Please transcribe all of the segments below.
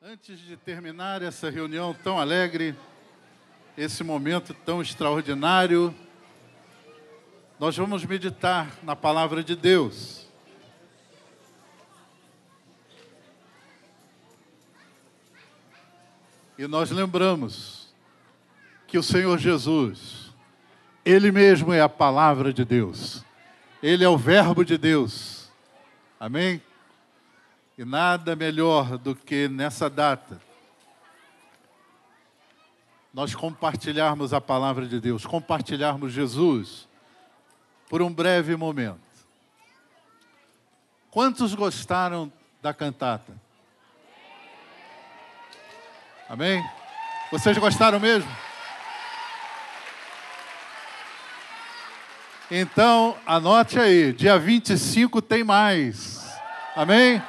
Antes de terminar essa reunião tão alegre, esse momento tão extraordinário, nós vamos meditar na palavra de Deus. E nós lembramos que o Senhor Jesus, Ele mesmo é a palavra de Deus, Ele é o Verbo de Deus. Amém? E nada melhor do que nessa data nós compartilharmos a palavra de Deus, compartilharmos Jesus por um breve momento. Quantos gostaram da cantata? Amém? Vocês gostaram mesmo? Então, anote aí, dia 25 tem mais. Amém?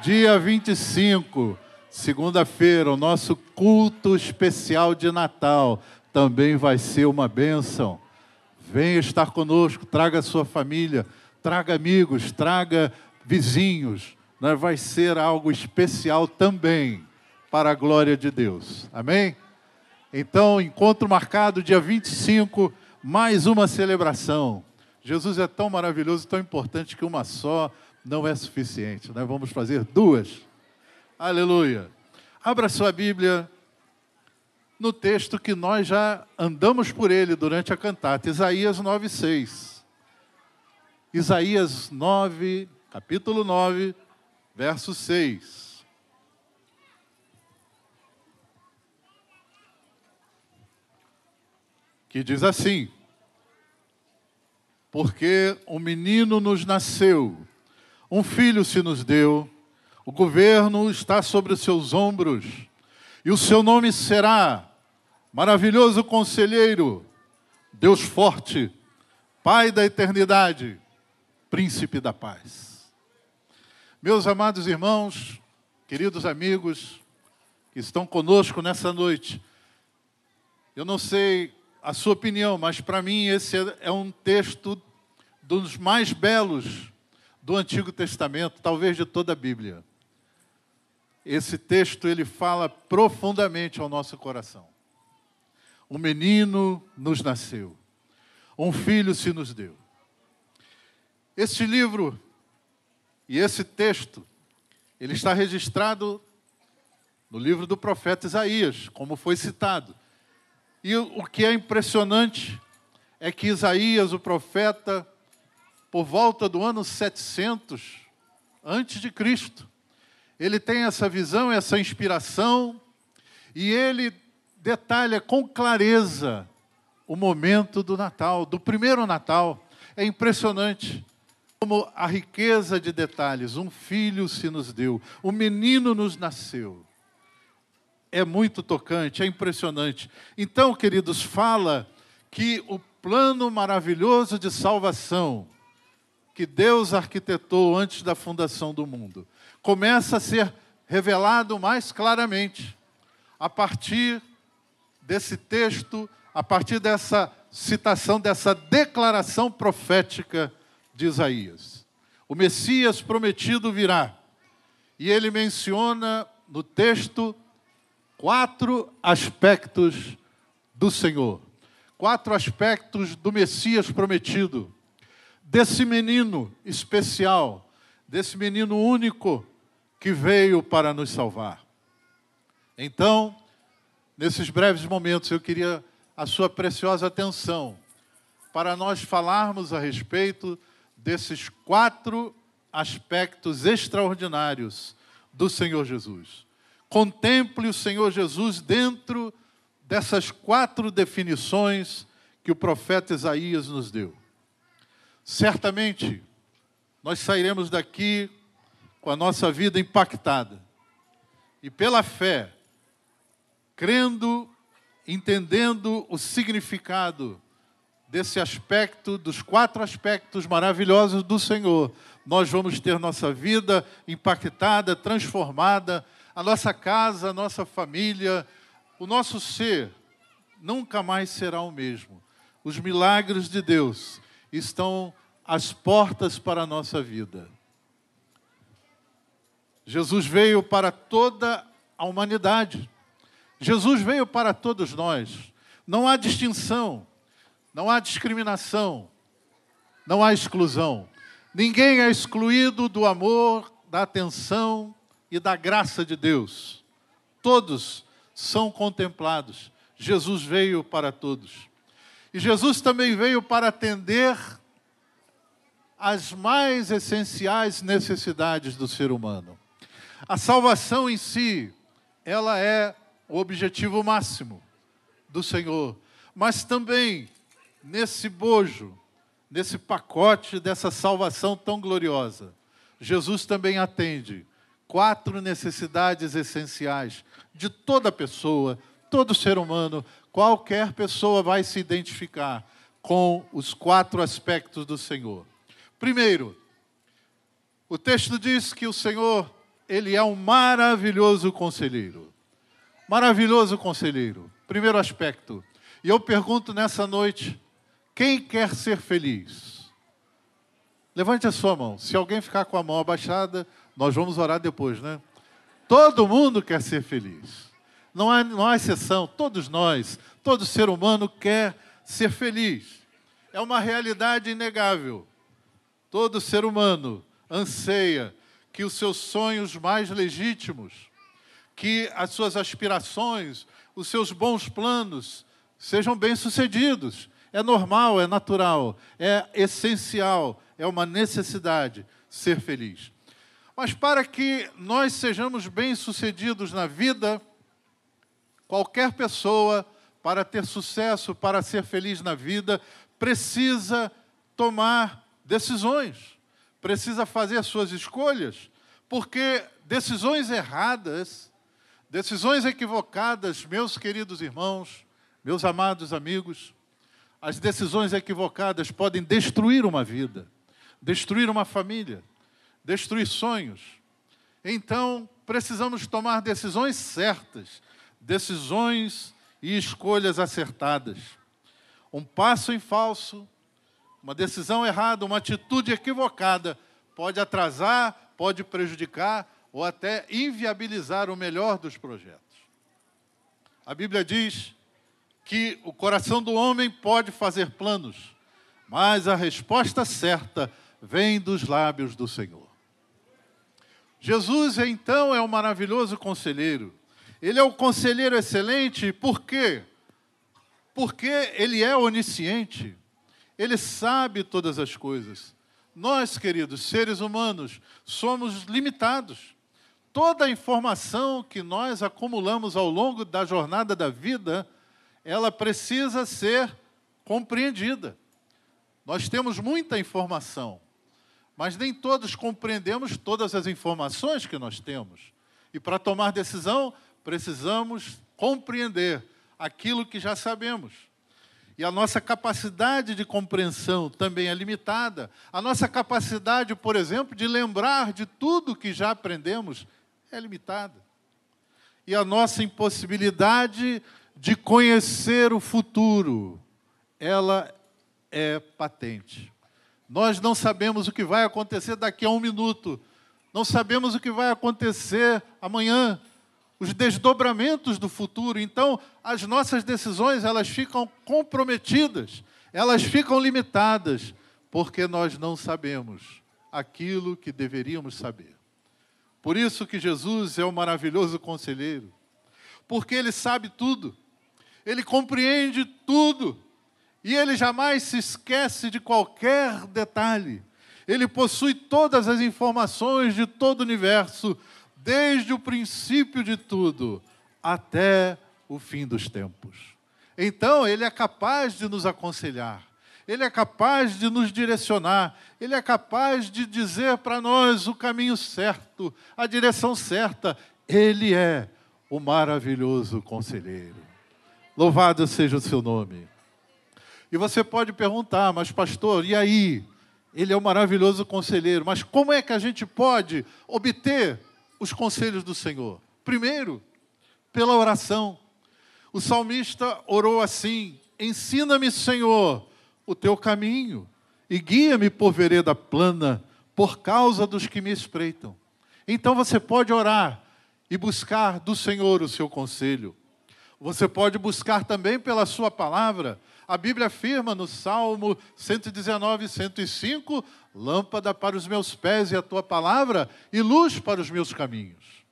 Dia 25, segunda-feira, o nosso culto especial de Natal também vai ser uma bênção. Venha estar conosco, traga sua família, traga amigos, traga vizinhos. Né? Vai ser algo especial também para a glória de Deus. Amém? Então, encontro marcado dia 25, mais uma celebração. Jesus é tão maravilhoso, tão importante que uma só não é suficiente. Nós vamos fazer duas. Aleluia. Abra sua Bíblia no texto que nós já andamos por ele durante a cantata, Isaías 9:6. Isaías 9, capítulo 9, verso 6. Que diz assim: Porque um menino nos nasceu, um filho se nos deu, o governo está sobre os seus ombros, e o seu nome será Maravilhoso Conselheiro, Deus Forte, Pai da Eternidade, Príncipe da Paz. Meus amados irmãos, queridos amigos que estão conosco nessa noite, eu não sei a sua opinião, mas para mim esse é um texto dos mais belos do Antigo Testamento, talvez de toda a Bíblia. Esse texto ele fala profundamente ao nosso coração. Um menino nos nasceu, um filho se nos deu. Este livro e esse texto, ele está registrado no livro do profeta Isaías, como foi citado. E o que é impressionante é que Isaías, o profeta, por volta do ano 700 antes de Cristo. Ele tem essa visão, essa inspiração, e ele detalha com clareza o momento do Natal, do primeiro Natal. É impressionante como a riqueza de detalhes. Um filho se nos deu, um menino nos nasceu. É muito tocante, é impressionante. Então, queridos, fala que o plano maravilhoso de salvação que Deus arquitetou antes da fundação do mundo começa a ser revelado mais claramente a partir desse texto, a partir dessa citação, dessa declaração profética de Isaías. O Messias prometido virá. E ele menciona no texto quatro aspectos do Senhor, quatro aspectos do Messias prometido desse menino especial, desse menino único que veio para nos salvar. Então, nesses breves momentos, eu queria a sua preciosa atenção para nós falarmos a respeito desses quatro aspectos extraordinários do Senhor Jesus. Contemple o Senhor Jesus dentro dessas quatro definições que o profeta Isaías nos deu. Certamente, nós sairemos daqui com a nossa vida impactada. E pela fé, crendo, entendendo o significado desse aspecto, dos quatro aspectos maravilhosos do Senhor, nós vamos ter nossa vida impactada, transformada, a nossa casa, a nossa família, o nosso ser nunca mais será o mesmo. Os milagres de Deus estão às portas para a nossa vida. Jesus veio para toda a humanidade. Jesus veio para todos nós. Não há distinção, não há discriminação, não há exclusão. Ninguém é excluído do amor, da atenção e da graça de Deus. Todos são contemplados. Jesus veio para todos. E Jesus também veio para atender as mais essenciais necessidades do ser humano. A salvação em si, ela é o objetivo máximo do Senhor, mas também nesse bojo, nesse pacote dessa salvação tão gloriosa, Jesus também atende quatro necessidades essenciais de toda pessoa, todo ser humano, qualquer pessoa vai se identificar com os quatro aspectos do Senhor. Primeiro, o texto diz que o Senhor, ele é um maravilhoso conselheiro. Maravilhoso conselheiro. Primeiro aspecto. E eu pergunto nessa noite, quem quer ser feliz? Levante a sua mão. Se alguém ficar com a mão abaixada, nós vamos orar depois, né? Todo mundo quer ser feliz. Não há, não há exceção. Todos nós, todo ser humano quer ser feliz. É uma realidade inegável. Todo ser humano anseia que os seus sonhos mais legítimos, que as suas aspirações, os seus bons planos sejam bem-sucedidos. É normal, é natural, é essencial, é uma necessidade ser feliz. Mas para que nós sejamos bem-sucedidos na vida, qualquer pessoa, para ter sucesso, para ser feliz na vida, precisa tomar decisões, precisa fazer suas escolhas, porque decisões erradas, decisões equivocadas, meus queridos irmãos, meus amados amigos, as decisões equivocadas podem destruir uma vida, destruir uma família, destruir sonhos. Então, precisamos tomar decisões certas, decisões e escolhas acertadas. Um passo em falso uma decisão errada, uma atitude equivocada pode atrasar, pode prejudicar ou até inviabilizar o melhor dos projetos. A Bíblia diz que o coração do homem pode fazer planos, mas a resposta certa vem dos lábios do Senhor. Jesus, então, é o um maravilhoso conselheiro. Ele é o conselheiro excelente, por quê? Porque ele é onisciente. Ele sabe todas as coisas. Nós, queridos seres humanos, somos limitados. Toda a informação que nós acumulamos ao longo da jornada da vida, ela precisa ser compreendida. Nós temos muita informação, mas nem todos compreendemos todas as informações que nós temos. E para tomar decisão, precisamos compreender aquilo que já sabemos. E a nossa capacidade de compreensão também é limitada. A nossa capacidade, por exemplo, de lembrar de tudo que já aprendemos é limitada. E a nossa impossibilidade de conhecer o futuro, ela é patente. Nós não sabemos o que vai acontecer daqui a um minuto, não sabemos o que vai acontecer amanhã, os desdobramentos do futuro. Então, as nossas decisões, elas ficam comprometidas, elas ficam limitadas, porque nós não sabemos aquilo que deveríamos saber. Por isso que Jesus é o maravilhoso conselheiro, porque ele sabe tudo, ele compreende tudo, e ele jamais se esquece de qualquer detalhe. Ele possui todas as informações de todo o universo, desde o princípio de tudo até o fim dos tempos. Então, Ele é capaz de nos aconselhar, Ele é capaz de nos direcionar, Ele é capaz de dizer para nós o caminho certo, a direção certa. Ele é o maravilhoso conselheiro. Louvado seja o seu nome. E você pode perguntar, mas pastor, e aí? Ele é o maravilhoso conselheiro, mas como é que a gente pode obter os conselhos do Senhor? Primeiro, pela oração. O salmista orou assim: Ensina-me, Senhor, o teu caminho e guia-me por vereda plana, por causa dos que me espreitam. Então você pode orar e buscar do Senhor o seu conselho. Você pode buscar também pela sua palavra. A Bíblia afirma no Salmo 119, 105: lâmpada para os meus pés e a tua palavra, e luz para os meus caminhos.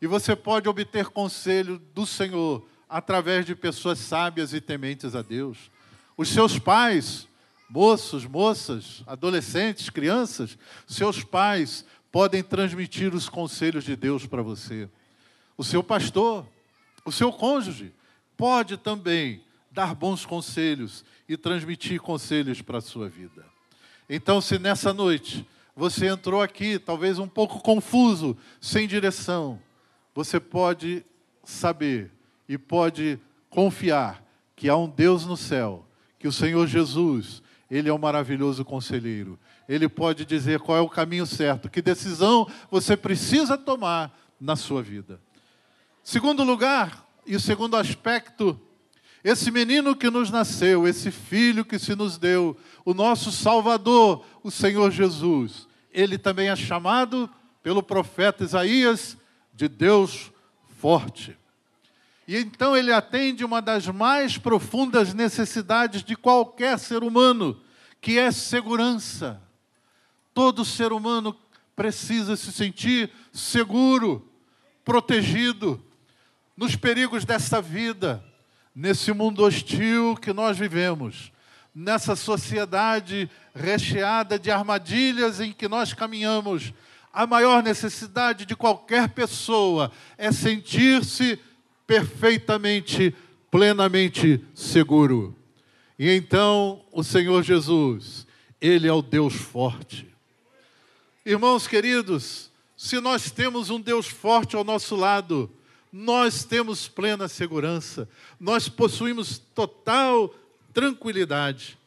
E você pode obter conselho do Senhor através de pessoas sábias e tementes a Deus. Os seus pais, moços, moças, adolescentes, crianças, seus pais podem transmitir os conselhos de Deus para você. O seu pastor, o seu cônjuge, pode também dar bons conselhos e transmitir conselhos para a sua vida. Então, se nessa noite você entrou aqui, talvez um pouco confuso, sem direção, você pode saber e pode confiar que há um Deus no céu, que o Senhor Jesus, Ele é um maravilhoso conselheiro. Ele pode dizer qual é o caminho certo, que decisão você precisa tomar na sua vida. Segundo lugar, e o segundo aspecto, esse menino que nos nasceu, esse filho que se nos deu, o nosso Salvador, o Senhor Jesus, ele também é chamado pelo profeta Isaías de Deus forte. E então ele atende uma das mais profundas necessidades de qualquer ser humano, que é segurança. Todo ser humano precisa se sentir seguro, protegido nos perigos dessa vida, nesse mundo hostil que nós vivemos, nessa sociedade recheada de armadilhas em que nós caminhamos. A maior necessidade de qualquer pessoa é sentir-se perfeitamente, plenamente seguro. E então o Senhor Jesus, Ele é o Deus forte. Irmãos queridos, se nós temos um Deus forte ao nosso lado, nós temos plena segurança, nós possuímos total tranquilidade,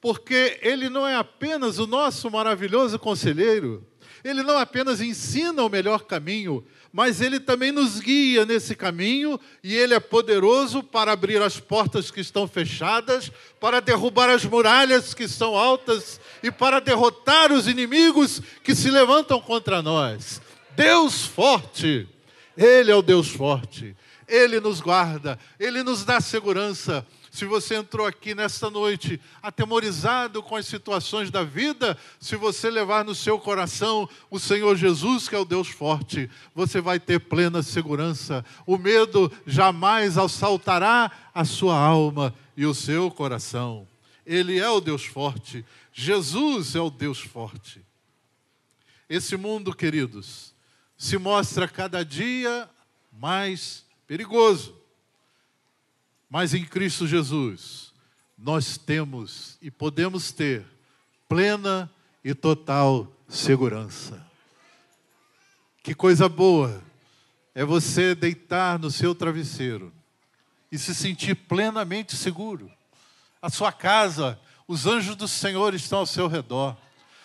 porque Ele não é apenas o nosso maravilhoso conselheiro, Ele não apenas ensina o melhor caminho, mas Ele também nos guia nesse caminho e Ele é poderoso para abrir as portas que estão fechadas, para derrubar as muralhas que são altas e para derrotar os inimigos que se levantam contra nós. Deus forte, Ele é o Deus forte, Ele nos guarda, Ele nos dá segurança. Se você entrou aqui nesta noite atemorizado com as situações da vida, se você levar no seu coração o Senhor Jesus, que é o Deus forte, você vai ter plena segurança. O medo jamais assaltará a sua alma e o seu coração. Ele é o Deus forte. Jesus é o Deus forte. Esse mundo, queridos, se mostra cada dia mais perigoso. Mas em Cristo Jesus, nós temos e podemos ter plena e total segurança. Que coisa boa é você deitar no seu travesseiro e se sentir plenamente seguro. A sua casa, os anjos do Senhor estão ao seu redor.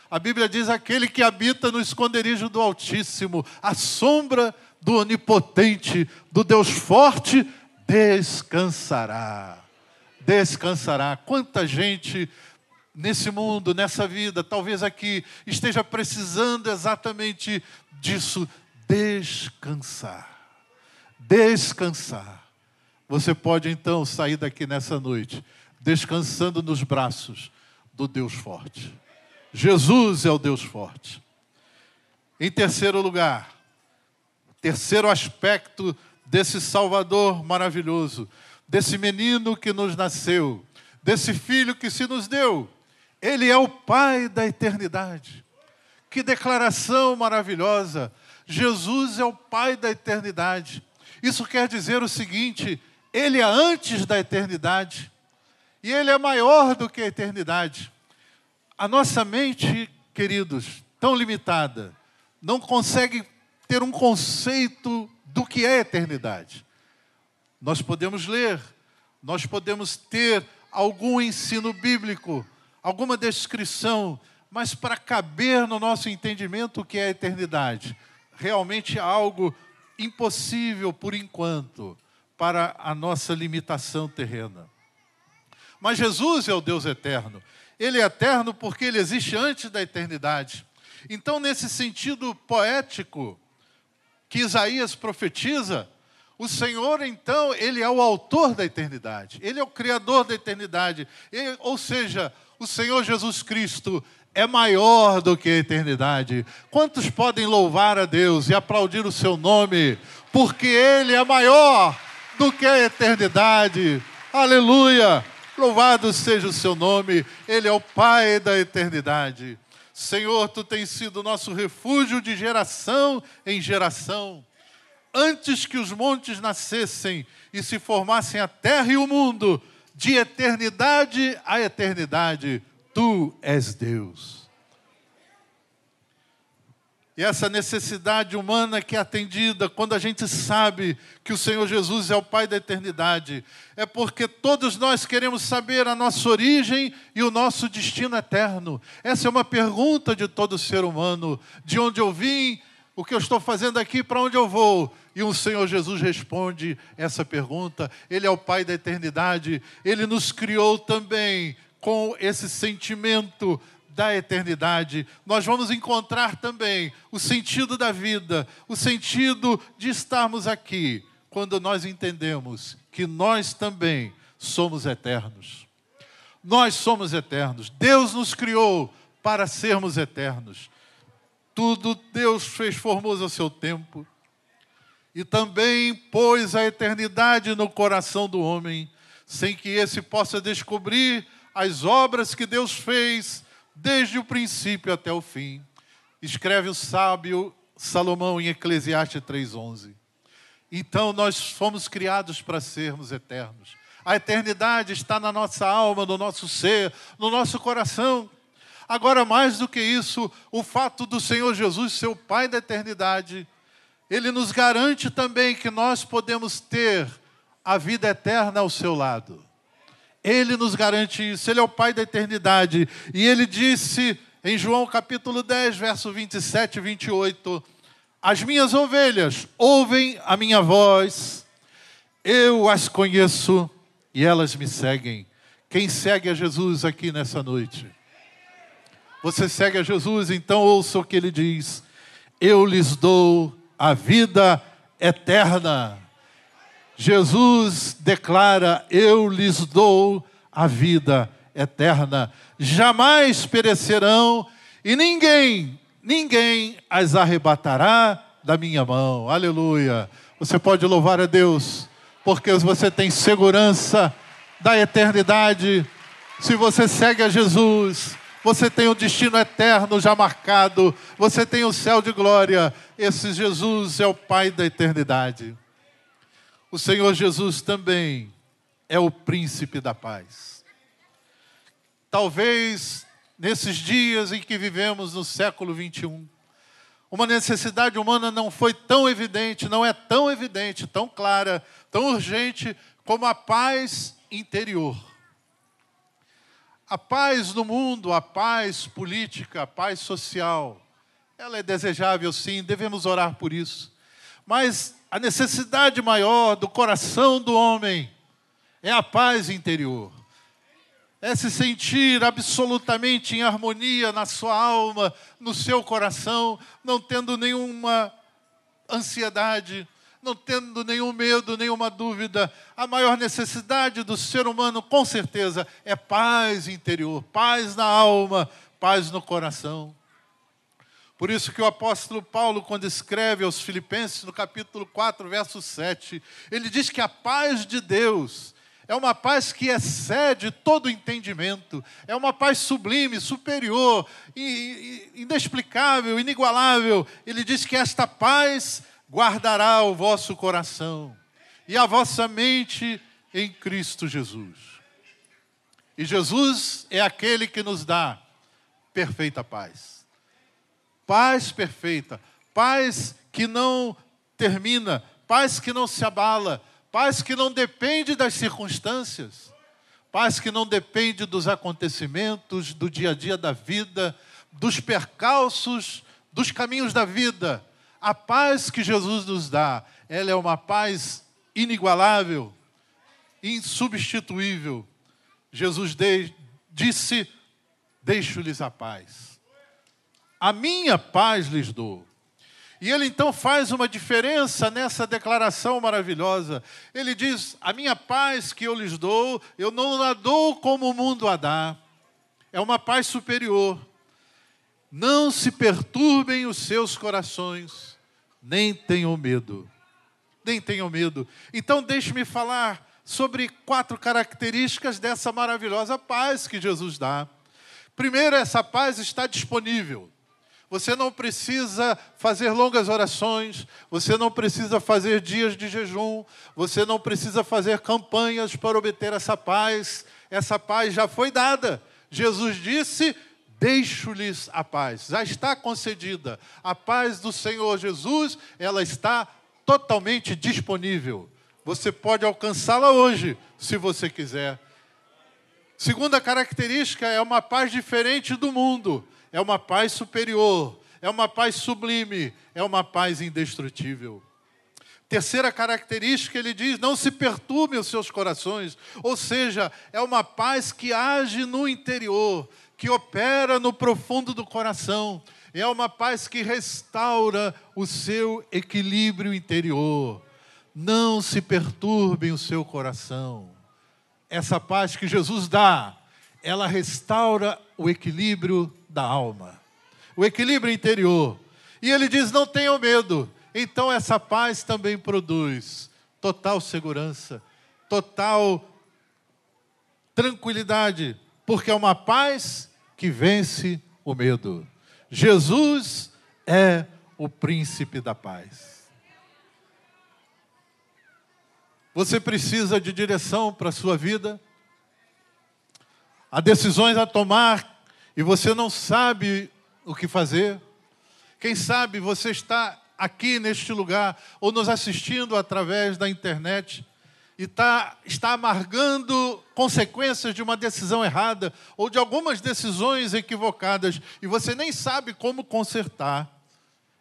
A Bíblia diz: aquele que habita no esconderijo do Altíssimo, a sombra do Onipotente, do Deus forte, descansará. Descansará. Quanta gente nesse mundo, nessa vida, talvez aqui esteja precisando exatamente disso, descansar. Descansar. Você pode então sair daqui nessa noite descansando nos braços do Deus forte. Jesus é o Deus forte. Em terceiro lugar, terceiro aspecto desse Salvador maravilhoso, desse menino que nos nasceu, desse filho que se nos deu. Ele é o Pai da eternidade. Que declaração maravilhosa! Jesus é o Pai da eternidade. Isso quer dizer o seguinte: Ele é antes da eternidade e Ele é maior do que a eternidade. A nossa mente, queridos, tão limitada, não consegue ter um conceito do que é eternidade. Nós podemos ler, nós podemos ter algum ensino bíblico, alguma descrição, mas para caber no nosso entendimento o que é eternidade, realmente é algo impossível por enquanto para a nossa limitação terrena. Mas Jesus é o Deus eterno. Ele é eterno porque ele existe antes da eternidade. Então, nesse sentido poético, que Isaías profetiza, o Senhor, então, ele é o autor da eternidade, ele é o criador da eternidade. Ele, ou seja, o Senhor Jesus Cristo é maior do que a eternidade. Quantos podem louvar a Deus e aplaudir o seu nome, porque ele é maior do que a eternidade? Aleluia! Louvado seja o seu nome, ele é o Pai da eternidade. Senhor, tu tens sido nosso refúgio de geração em geração antes que os montes nascessem e se formassem a terra e o mundo, de eternidade a eternidade, tu és Deus. E essa necessidade humana que é atendida quando a gente sabe que o Senhor Jesus é o Pai da eternidade, é porque todos nós queremos saber a nossa origem e o nosso destino eterno. Essa é uma pergunta de todo ser humano: de onde eu vim, o que eu estou fazendo aqui, para onde eu vou? E o Senhor Jesus responde essa pergunta. Ele é o Pai da eternidade. Ele nos criou também com esse sentimento da eternidade. Nós vamos encontrar também o sentido da vida, o sentido de estarmos aqui, quando nós entendemos que nós também somos eternos. Nós somos eternos. Deus nos criou para sermos eternos. Tudo Deus fez formoso ao seu tempo e também pôs a eternidade no coração do homem, sem que esse possa descobrir as obras que Deus fez desde o princípio até o fim. Escreve o sábio Salomão em Eclesiastes 3:11. Então nós fomos criados para sermos eternos. A eternidade está na nossa alma, no nosso ser, no nosso coração. Agora, mais do que isso, o fato do Senhor Jesus ser o Pai da eternidade ele nos garante também que nós podemos ter a vida eterna ao seu lado. Ele nos garante isso, ele é o Pai da eternidade. E ele disse em João capítulo 10, verso 27 e 28, As minhas ovelhas ouvem a minha voz, eu as conheço e elas me seguem. Quem segue a Jesus aqui nessa noite? Você segue a Jesus, então ouça o que ele diz: Eu lhes dou a vida eterna. Jesus declara: Eu lhes dou a vida eterna. Jamais perecerão e ninguém, ninguém as arrebatará da minha mão. Aleluia. Você pode louvar a Deus, porque você tem segurança da eternidade. Se você segue a Jesus, você tem o um destino eterno já marcado, você tem o céu de glória. Esse Jesus é o Pai da eternidade. O Senhor Jesus também é o príncipe da paz. Talvez nesses dias em que vivemos no século 21, uma necessidade humana não foi tão evidente, não é tão evidente, tão clara, tão urgente como a paz interior. A paz no mundo, a paz política, a paz social, ela é desejável sim, devemos orar por isso. Mas a necessidade maior do coração do homem é a paz interior. É se sentir absolutamente em harmonia na sua alma, no seu coração, não tendo nenhuma ansiedade, não tendo nenhum medo, nenhuma dúvida. A maior necessidade do ser humano, com certeza, é paz interior, paz na alma, paz no coração. Por isso que o apóstolo Paulo, quando escreve aos Filipenses, no capítulo 4, verso 7, ele diz que a paz de Deus é uma paz que excede todo entendimento, é uma paz sublime, superior, inexplicável, inigualável. Ele diz que esta paz guardará o vosso coração e a vossa mente em Cristo Jesus. E Jesus é aquele que nos dá perfeita paz. Paz perfeita, paz que não termina, paz que não se abala, paz que não depende das circunstâncias, paz que não depende dos acontecimentos do dia a dia da vida, dos percalços, dos caminhos da vida, a paz que Jesus nos dá, ela é uma paz inigualável, insubstituível. Jesus de, disse: Deixo-lhes a paz. A minha paz lhes dou. E ele então faz uma diferença nessa declaração maravilhosa. Ele diz: A minha paz que eu lhes dou, eu não a dou como o mundo a dá. É uma paz superior. Não se perturbem os seus corações, nem tenham medo. Nem tenham medo. Então, deixe-me falar sobre quatro características dessa maravilhosa paz que Jesus dá. Primeiro, essa paz está disponível. Você não precisa fazer longas orações, você não precisa fazer dias de jejum, você não precisa fazer campanhas para obter essa paz. Essa paz já foi dada. Jesus disse: Deixo-lhes a paz. Já está concedida. A paz do Senhor Jesus, ela está totalmente disponível. Você pode alcançá-la hoje, se você quiser. Segunda característica é uma paz diferente do mundo é uma paz superior, é uma paz sublime, é uma paz indestrutível. Terceira característica, ele diz: não se perturbem os seus corações, ou seja, é uma paz que age no interior, que opera no profundo do coração, é uma paz que restaura o seu equilíbrio interior. Não se perturbem o seu coração. Essa paz que Jesus dá, ela restaura o equilíbrio da alma, o equilíbrio interior. E ele diz: não tenham medo. Então essa paz também produz total segurança, total tranquilidade, porque é uma paz que vence o medo. Jesus é o príncipe da paz. Você precisa de direção para a sua vida, há decisões a tomar e você não sabe o que fazer, quem sabe você está aqui neste lugar ou nos assistindo através da internet e tá, está amargando consequências de uma decisão errada ou de algumas decisões equivocadas e você nem sabe como consertar.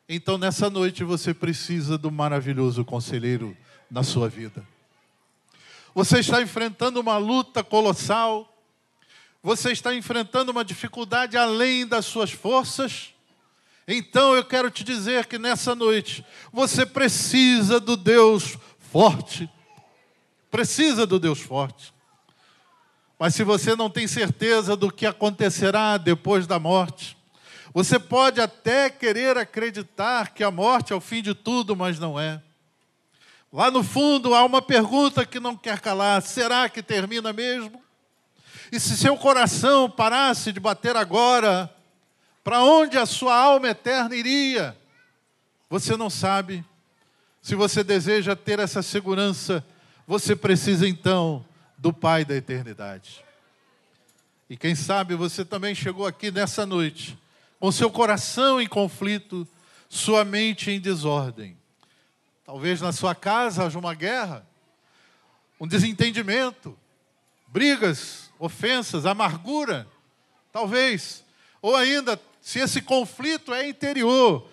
Então, nessa noite, você precisa do maravilhoso conselheiro na sua vida. Você está enfrentando uma luta colossal você está enfrentando uma dificuldade além das suas forças, então eu quero te dizer que nessa noite você precisa do Deus forte. Precisa do Deus forte. Mas se você não tem certeza do que acontecerá depois da morte, você pode até querer acreditar que a morte é o fim de tudo, mas não é. Lá no fundo há uma pergunta que não quer calar: será que termina mesmo? E se seu coração parasse de bater agora, para onde a sua alma eterna iria? Você não sabe. Se você deseja ter essa segurança, você precisa então do Pai da eternidade. E quem sabe você também chegou aqui nessa noite, com seu coração em conflito, sua mente em desordem. Talvez na sua casa haja uma guerra, um desentendimento, brigas, ofensas, amargura, talvez. Ou ainda, se esse conflito é interior,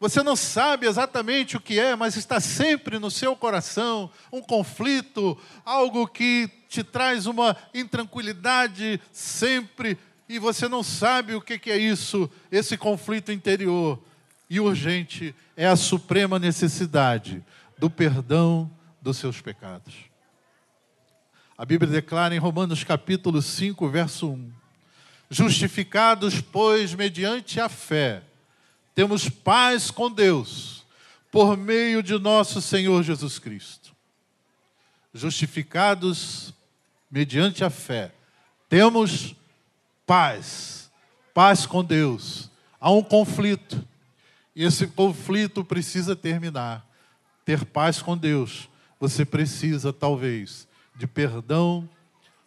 você não sabe exatamente o que é, mas está sempre no seu coração um conflito, algo que te traz uma intranquilidade sempre, e você não sabe o que é isso, esse conflito interior. E urgente é a suprema necessidade do perdão dos seus pecados. A Bíblia declara em Romanos capítulo 5, verso 1: Justificados, pois, mediante a fé, temos paz com Deus, por meio de nosso Senhor Jesus Cristo. Justificados mediante a fé, temos paz, paz com Deus. Há um conflito, e esse conflito precisa terminar. Ter paz com Deus, você precisa, talvez, de perdão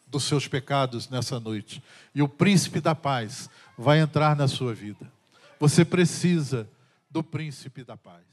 dos seus pecados nessa noite. E o príncipe da paz vai entrar na sua vida. Você precisa do príncipe da paz.